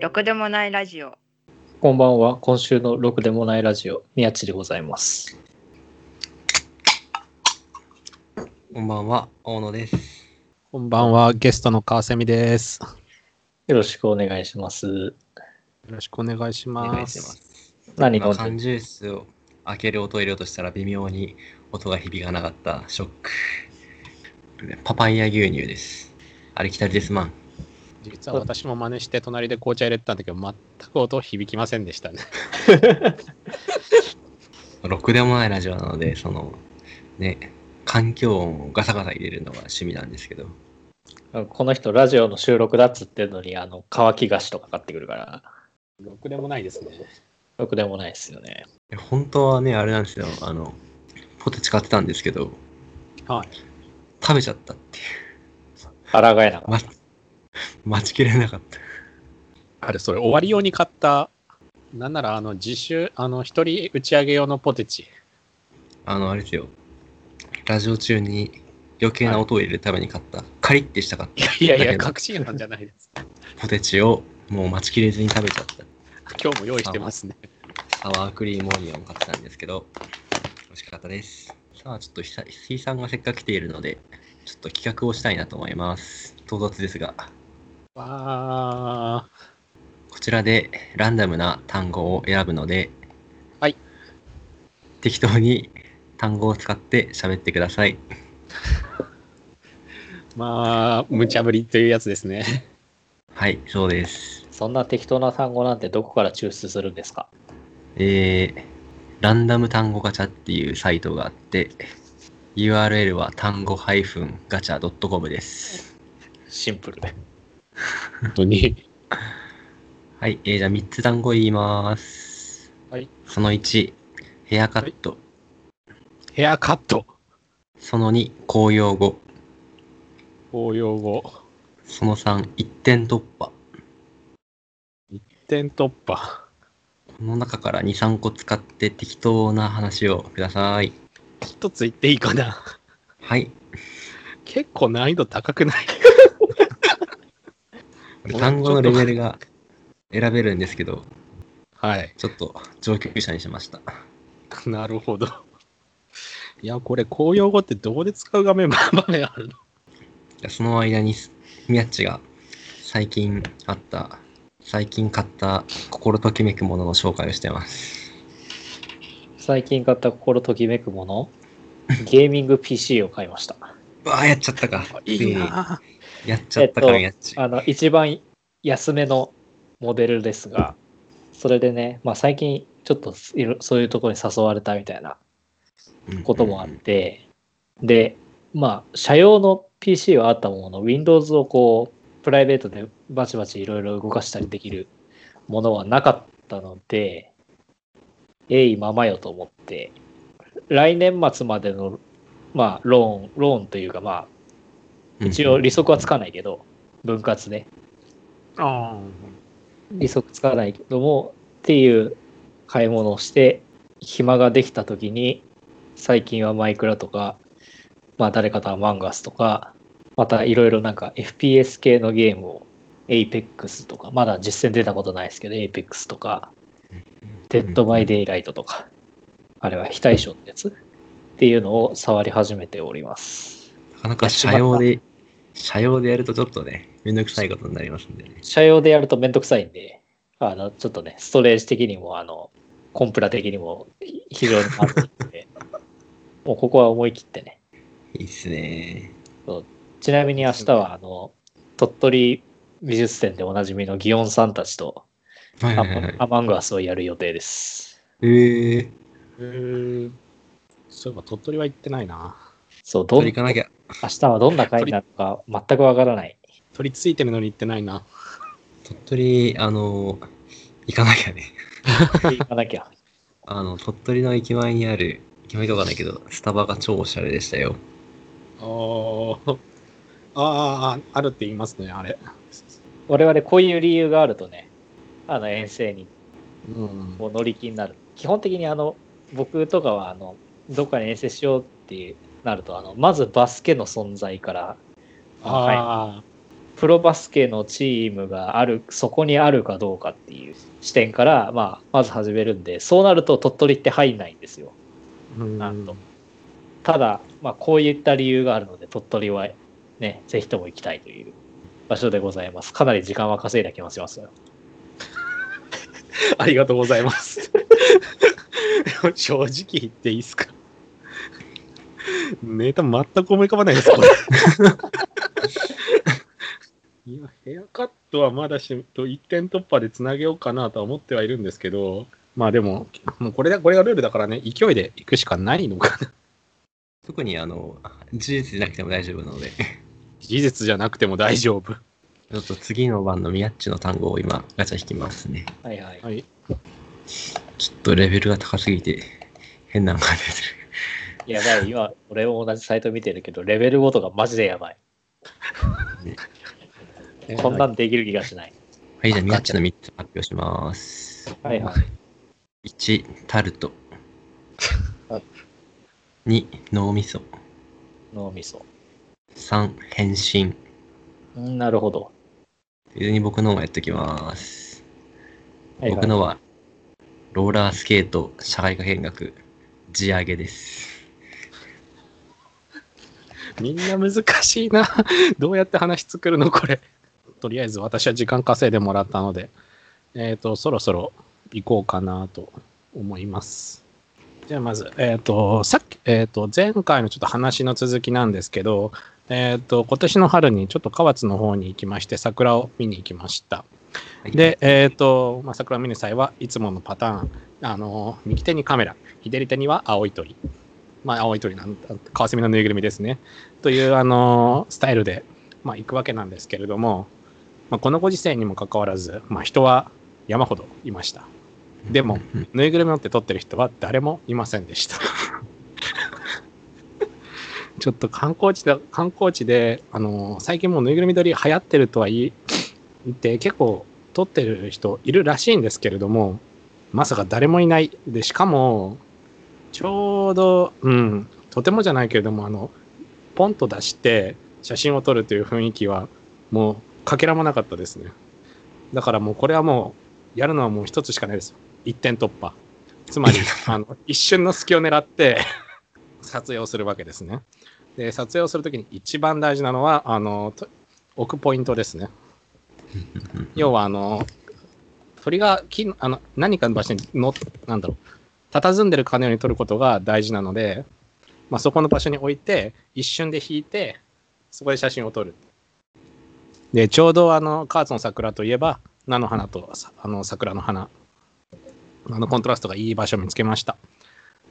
ろくでもないラジオ。こんばんは。今週のろくでもないラジオ、宮地でございます。こんばんは、大野です。こんばんは、ゲストの川蝉です。よろしくお願いします。よろしくお願いしおます。何飲んで今缶ジュースを開ける音を入れようとしたら微妙に音が響かなかったショック。パパイヤ牛乳です。ありきたりですまん。実は私も真似して隣で紅茶入れてたんだけど、全く音響きませんでしたね。ろくでもないラジオなので、その、ね、環境音をガサガサ入れるのが趣味なんですけど、この人、ラジオの収録だっつってんのに、あの、乾き菓子とか買ってくるから、ろくでもないですね。ろくでもないですよね。本当はね、あれなんですよ、あの、ポテチ買ってたんですけど、はい。食べちゃったっていう。抗えなかっま、待ちきれなかった。あれ、それ終わり用に買った、なんなら、あの、自主、あの、一人打ち上げ用のポテチ。あの、あれですよ。ラジオ中に余計な音を入れるために買った、カリッてしたかったいやいや、だけど確信犯じゃないです。ポテチをもう待ちきれずに食べちゃった。今日も用意してますね。サワークリームオニオン買ってたんですけど、美味しかったです。さあ、ちょっとひさ、ひいさんがせっかく来ているので、ちょっと企画をしたいなと思います。唐突ですが、わこちらでランダムな単語を選ぶので、はい。適当に単語を使って喋ってください。ー。まあ、無茶ぶりというやつですね。はい、そうです。た。そんな適当な単語なんてどこから抽出するんですか？えー、ランダム単語ガチャっていうサイトがあって、URL は単語ガチャ .com です。シンプル。本当に。はい、えー、じゃあ3つ単語言います。はい。その1、ヘアカット。ヘアカット。その2、公用語。応用語。その3、一点突破。一点突破。この中から2、3個使って適当な話をください。一つ言っていいかな。はい。結構難易度高くない？単語のレベルが選べるんですけど、はい。ちょっと上級者にしました。なるほど。いや、これ、公用語ってどこで使う画面、場面あるの？その間に、みやっちが最近あった、最近買った心ときめくものの紹介をしてます。最近買った心ときめくもの？ゲーミング PC を買いました。うわあ、やっちゃったか。いいなやっちゃったか、えっとみやっち。あの、一番安めのモデルですが、それでね、まあ最近ちょっとそういうところに誘われたみたいなこともあって、で、まあ、社用の PC はあったものの、Windows をこう、プライベートでバチバチいろいろ動かしたりできるものはなかったので、えいままよと思って、来年末までの、まあ、ローン、ローンというか、まあ、うん一応利息はつかないけど、分割で。あ利息つかないけども、っていう買い物をして、暇ができた時に、最近はマイクラとか、まあ誰かと Among Us とか、またいろいろなんか FPS 系のゲームを、Apex とか、まだ実戦出たことないですけど、Apex とか、 Dead by Daylight とか、あれは非対称ってやつっていうのを触り始めております。なかなか社用で、社用でやるとちょっとね、めんどくさいことになりますんでね。社用でやるとめんどくさいんで、あの、ちょっとね、ストレージ的にも、あの、コンプラ的にも非常にまずいんで、もうここは思い切ってね。いいっすね。ちなみに明日は、あの、鳥取美術展でおなじみの祇園さんたちとアはいはいはい。アマングアスをやる予定です。えー、へーそういえば鳥取は行ってないな。そう、どん行かなきゃ。明日はどんな会になるか全くわからない。取り付いてるのに行ってないな。鳥取、あの、行かなきゃね。行かなきゃ。あの、鳥取の駅前にある、駅前とかないけど、スタバが超おしゃれでしたよ。あーあー、あるって言いますね、あれ。我々こういう理由があるとね、あの遠征にうん。こう乗り気になる。基本的にあの、僕とかはあの、どっかに遠征しようっていうなると、あの、まずバスケの存在から、はいあプロバスケのチームがあるそこにあるかどうかっていう視点から、まあ、まず始めるんでそうなると鳥取って入んないんですよ。なんとただ、まあ、こういった理由があるので鳥取はねぜひとも行きたいという場所でございます。かなり時間は稼いだ気もしますよ。ありがとうございます。正直言っていいですか？ネタ全く思い浮かばないです、これ。いや、ヘアカットはまだし、と一点突破でつなげようかなとは思ってはいるんですけど、まあでも、もうこれだ、これがルールだからね、勢いで行くしかないのかな。特にあの、事実じゃなくても大丈夫なので。事実じゃなくても大丈夫。ちょっと次の番のミヤッチの単語を今、ガチャ引きますね。はいはい。はい、ちょっとレベルが高すぎて、変なのが出てる。やばい、今、俺も同じサイト見てるけど、レベルごとがマジでやばい。ね、こんなんできる気がしない。はい、じゃあ、ミヤッチの3つ発表します。はいはい。1、タルト。2、脳みそ。脳みそ。3、変身。なるほど。事に僕の方もやっておきます。はいはい、僕のは、ローラースケート、社会科見学、地上げです。みんな難しいな。どうやって話作るのこれ。とりあえず私は時間稼いでもらったので、えっ、ー、と、そろそろ行こうかなと思います。じゃあまず、えっ、ー、と、さっき、えっ、ー、と、前回のちょっと話の続きなんですけど、えっ、ー、と、今年の春にちょっと河津の方に行きまして、桜を見に行きました。で、えっ、と、まあ、桜を見る際はいつものパターン、あの、右手にカメラ、左手には青い鳥。まあ、青い鳥なんカワセミのぬいぐるみですね。という、あの、スタイルで、まあ、行くわけなんですけれども、まあ、このご時世にもかかわらず、まあ、人は山ほどいました。でも、ぬいぐるみ持って撮ってる人は誰もいませんでした。ちょっと観光地で、観光地で、あのー、最近もうぬいぐるみ撮り流行ってるとは言って結構撮ってる人いるらしいんですけれども、まさか誰もいない。で、しかも、ちょうど、うん、とてもじゃないけれども、あの、ポンと出して写真を撮るという雰囲気は、もう、かけらもなかったですね。だからもうこれはもう、やるのはもう一つしかないです。一点突破。つまり、あの、一瞬の隙を狙って 撮影をするわけですね。で、撮影をするときに一番大事なのは、あの、置くポイントですね。要は、あの、鳥が木あの何かの場所にの、なんだろう、佇んでるかのように撮ることが大事なので、まあ、そこの場所に置いて、一瞬で引いて、そこで写真を撮る。で、ちょうどあの、カーツの桜といえば、菜の花とあの桜の花、あのコントラストがいい場所を見つけました。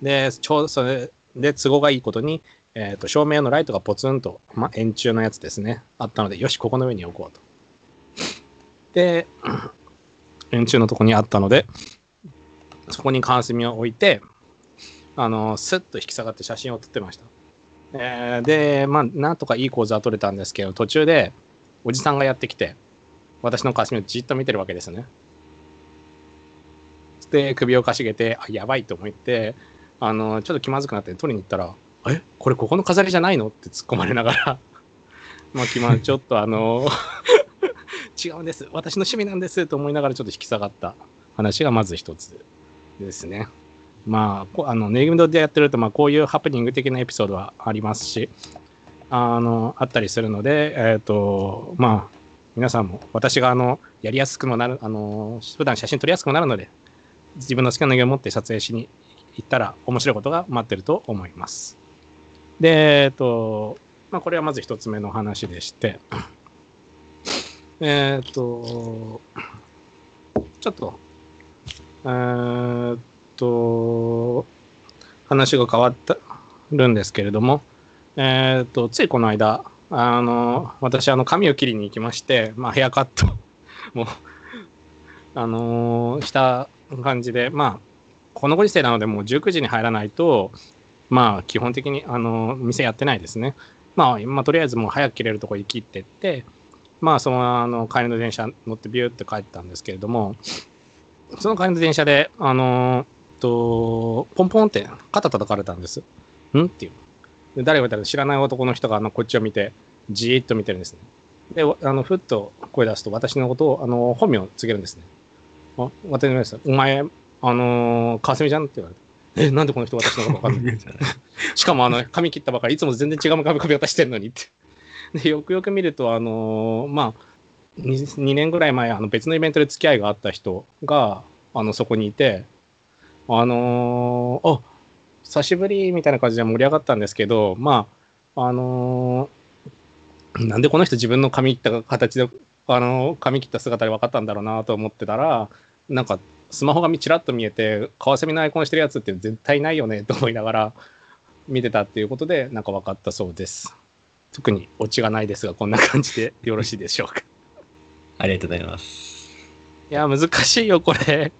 で、ちょうどそれで都合がいいことに、えーと、照明のライトがポツンと、まあ、円柱のやつですね、あったので、よし、ここの上に置こうと。で、円柱のとこにあったので、そこにカンスミを置いて、あの、スッと引き下がって写真を撮ってました。えー、で、まあ、なんとかいい構図は撮れたんですけど、途中で、おじさんがやってきて、私のカスミをじっと見てるわけですね。で、首をかしげて、あ、やばいと思って、あの、ちょっと気まずくなって取りに行ったら、えこれここの飾りじゃないのって突っ込まれながら まあ、気まちょっとあの 違うんです。私の趣味なんですと思いながらちょっと引き下がった話がまず一つですね。まあ、あの、ネギムドでやってると、まあ、こういうハプニング的なエピソードはありますし、あの、あったりするので、えっ、ー、と、まあ、皆さんも、私があの、やりやすくもなる、あの、普段写真撮りやすくもなるので、自分の好きなネギを持って撮影しに行ったら面白いことが待ってると思います。で、えっ、ー、と、まあ、これはまず一つ目の話でして、えっ、ー、と、ちょっと、えー、と、話が変わったるんですけれども、えー、と、ついこの間、あの、私、あの、髪を切りに行きまして、まあ、ヘアカットもあのー、した感じで、まあ、このご時世なので、もう19時に入らないと、まあ、基本的に、あのー、店やってないですね。まあ、まあ、とりあえずもう早く切れるとこに切ってって、まあ、その、あの、帰りの電車乗ってビューって帰ったんですけれども、その帰りの電車で、あのー、と、ポンポンって肩叩かれたんです。ん？っていう。で誰が見たら知らない男の人があのこっちを見て、じーっと見てるんですね。で、あの、ふっと声出すと私のことを、あの、本名を告げるんですね。あ、渡辺さん、お前、あのー、川澄じゃんって言われて。え、なんでこの人私のことわかんない？しかも、あの、髪切ったばかり、いつも全然違う髪髪型してるのにって。で、よくよく見ると、あのー、まあ2、2年ぐらい前、あの別のイベントで付き合いがあった人が、あの、そこにいて、あのー、あ、久しぶりみたいな感じで盛り上がったんですけど、まあ、あのー、なんでこの人自分の髪切った形で、あのー、髪切った姿で分かったんだろうなと思ってたら、なんか、スマホがちらっと見えて、カワセミのアイコンしてるやつって絶対ないよねと思いながら見てたっていうことで、なんか分かったそうです。特にオチがないですが、こんな感じでよろしいでしょうか。ありがとうございます。いや、難しいよ、これ。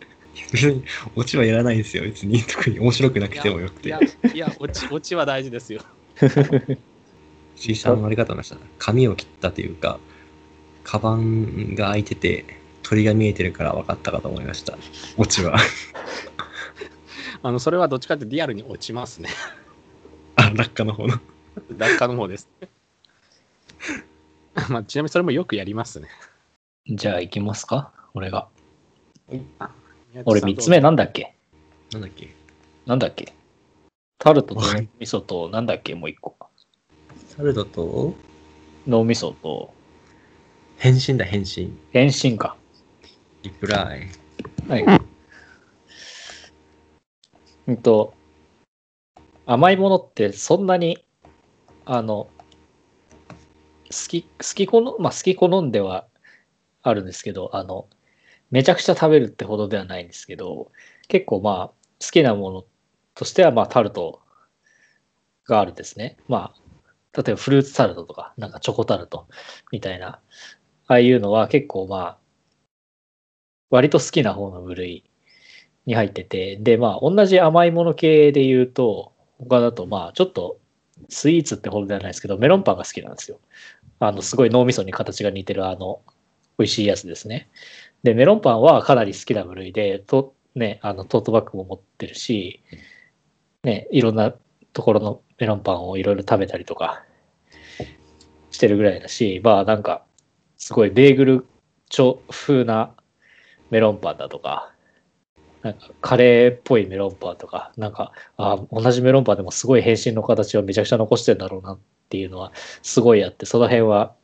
別に、オチはやらないですよ。別に、特に面白くなくてもよくて。いや、いや、オチ、オチは大事ですよ。C さんのあり方ました。髪を切ったというか、カバンが開いてて、鳥が見えてるから分かったかと思いました。オチは。あの、それはどっちかってリアルに落ちますね。あ、落下の方の。落下の方です。まあ、ちなみにそれもよくやりますね。じゃあ行きますか俺が。俺3つ目なんだっけ？なんだっけ？なんだっけ？タルトと味噌となんだっけ？もう一個。タルトと？脳みそと変身だ変身。変身か。リプライ。はい。うんと、甘いものってそんなに、あの、好き、好き好まあ、好き好んではあるんですけど、あの、めちゃくちゃ食べるってほどではないんですけど、結構まあ、好きなものとしては、まあ、タルトがあるんですね。まあ、例えばフルーツタルトとか、なんかチョコタルトみたいな、ああいうのは結構まあ、割と好きな方の部類に入ってて、で、まあ、同じ甘いもの系で言うと、他だとまあ、ちょっとスイーツってほどではないですけど、メロンパンが好きなんですよ。あの、すごい脳みそに形が似てるあの、美味しいやつですね。で、メロンパンはかなり好きな部類で、と、ね、あの、トートバッグも持ってるし、ね、いろんなところのメロンパンをいろいろ食べたりとかしてるぐらいだし、まあなんか、すごいベーグル調風なメロンパンだとか、なんかカレーっぽいメロンパンとか、なんか、あ同じメロンパンでもすごい変身の形をめちゃくちゃ残してんだろうなっていうのはすごいあって、その辺は、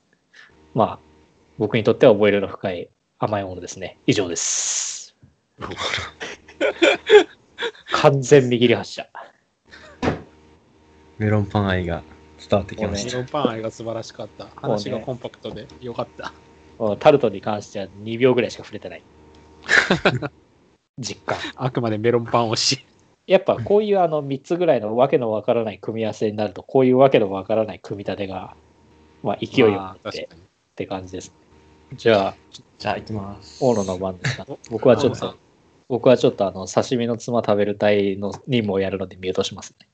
まあ、僕にとっては覚えるの深い甘いものですね。以上です。完全見切り発車。メロンパン愛が伝わってきました。メロンパン愛が素晴らしかった。話がコンパクトでよかった。タルトに関しては2秒ぐらいしか触れてない。実感。あくまでメロンパン推し。やっぱこういうあの3つぐらいのわけのわからない組み合わせになると、こういうわけのわからない組み立てが、まあ、勢いを持ってって感じです。じゃあ、じゃあ行きます。大野の番ですか？僕はちょっと、僕はちょっとあの刺身の妻食べる隊の任務をやるのでミュートしますね。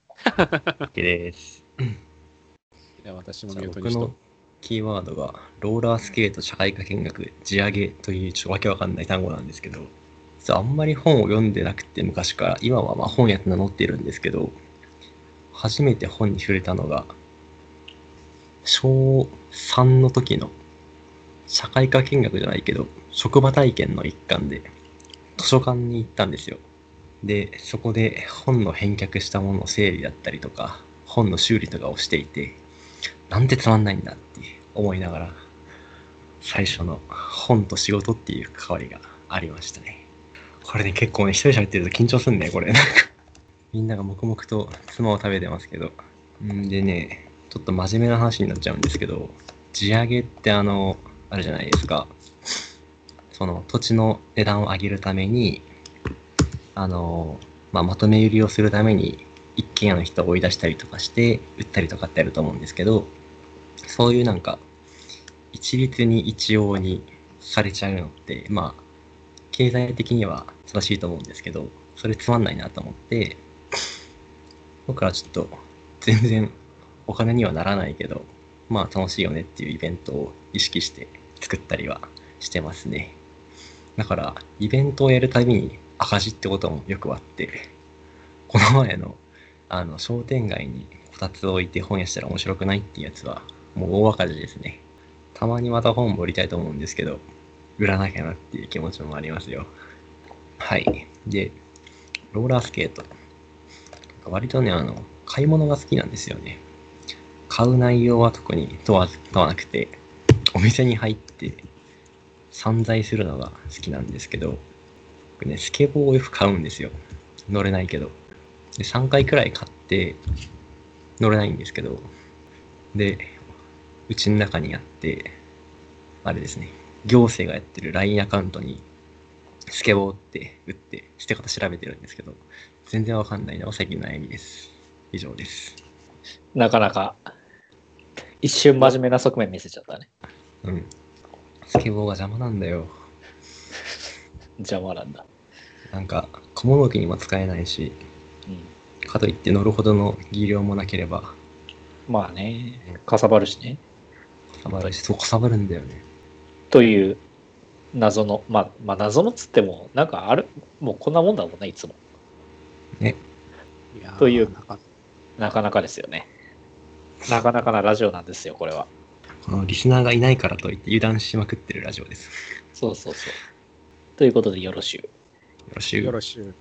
OK です。いや私もミュートにしとキーワードがローラースケート社会科見学地上げというちょっとわけわかんない単語なんですけど実はあんまり本を読んでなくて昔から今はまあ本屋って名乗っているんですけど初めて本に触れたのが小3の時の社会科見学じゃないけど、職場体験の一環で図書館に行ったんですよ。で、そこで本の返却したものの整理だったりとか、本の修理とかをしていて、なんてつまんないんだって思いながら、最初の本と仕事っていう関わりがありましたね。これね、結構ね、一人喋ってると緊張すんね、これ。なんかみんなが黙々と妻を食べてますけど。んでね、ちょっと真面目な話になっちゃうんですけど、地上げってあの、あるじゃないですか。その土地の値段を上げるために、あの、まあ、まとめ売りをするために、一軒家の人を追い出したりとかして、売ったりとかってあると思うんですけど、そういうなんか、一律に一様にされちゃうのって、まあ、経済的には正しいと思うんですけど、それつまんないなと思って、僕はちょっと全然お金にはならないけど、まあ楽しいよねっていうイベントを意識して作ったりはしてますね。だから、イベントをやるたびに赤字ってこともよくあって、この前の、あの、商店街にこたつを置いて本屋したら面白くないっていうやつは、もう大赤字ですね。たまにまた本も売りたいと思うんですけど、売らなきゃなっていう気持ちもありますよ。はい。で、ローラースケート。割とね、あの、買い物が好きなんですよね。買う内容は特に問わ問わなくて、店に入って散財するのが好きなんですけど、僕ね、スケボーをよく買うんですよ。乗れないけど。で、3回くらい買って、乗れないんですけど、で、うちの中にあって、あれですね、行政がやってる LINE アカウントに、スケボーって打って、捨て方調べてるんですけど、全然わかんないのが最近の悩みです。以上です。なかなか、一瞬真面目な側面見せちゃったね。うん。スケボーが邪魔なんだよ。邪魔なんだ。なんか、小物置きにも使えないし、うん。かといって乗るほどの技量もなければ、まあね、かさばるしね。かさばるし、そうかさばるんだよね。という謎の、まあ、まあ謎のっつっても、なんかある、もうこんなもんだもんね、いつも。ね。というなんかなかなかですよね。なかなかなラジオなんですよ、これは。このリスナーがいないからといって油断しまくってるラジオです。そうそうそう。ということでよろしゅう。よろしゅうよろしゅう。